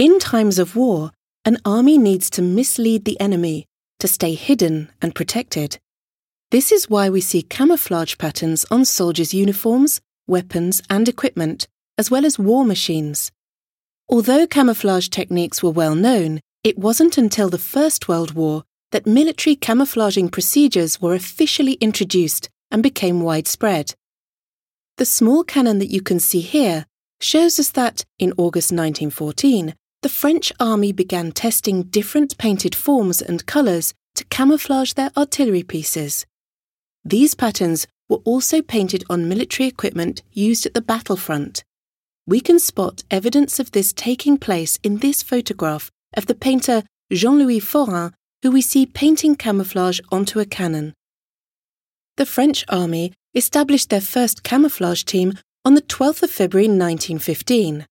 In times of war, an army needs to mislead the enemy to stay hidden and protected. This is why we see camouflage patterns on soldiers' uniforms, weapons, and equipment, as well as war machines. Although camouflage techniques were well known, it wasn't until the First World War that military camouflaging procedures were officially introduced and became widespread. The small cannon that you can see here shows us that, in August 1914, the French army began testing different painted forms and colours to camouflage their artillery pieces. These patterns were also painted on military equipment used at the battlefront. We can spot evidence of this taking place in this photograph of the painter Jean Louis Forain, who we see painting camouflage onto a cannon. The French army established their first camouflage team on the 12th of February 1915.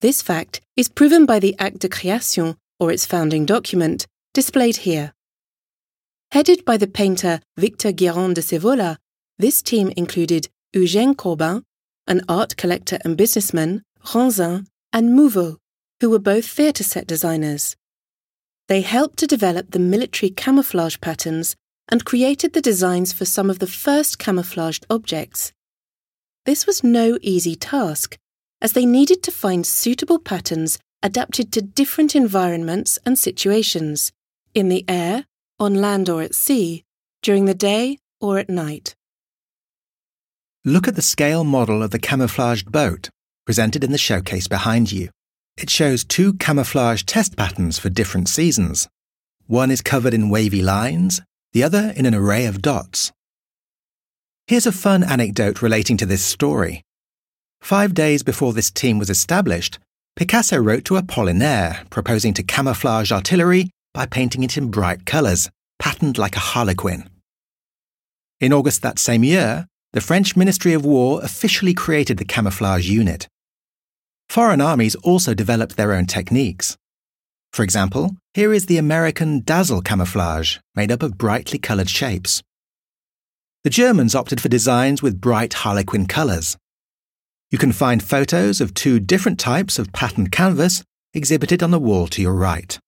This fact is proven by the Acte de Création, or its founding document, displayed here. Headed by the painter Victor Guirand de Scévola, this team included Eugène Corbin, an art collector and businessman, Ronsin, and Mouveau, who were both theatre set designers. They helped to develop the military camouflage patterns and created the designs for some of the first camouflaged objects. This was no easy task, as they needed to find suitable patterns adapted to different environments and situations in the air, on land or at sea, during the day or at night. Look at the scale model of the camouflaged boat presented in the showcase behind you. It shows two camouflage test patterns for different seasons. One is covered in wavy lines, the other in an array of dots. Here's a fun anecdote relating to this story. Five days before this team was established, Picasso wrote to Apollinaire proposing to camouflage artillery by painting it in bright colours, patterned like a harlequin. In August that same year, the French Ministry of War officially created the camouflage unit. Foreign armies also developed their own techniques. For example, here is the American Dazzle camouflage, made up of brightly coloured shapes. The Germans opted for designs with bright harlequin colours. You can find photos of two different types of patterned canvas exhibited on the wall to your right.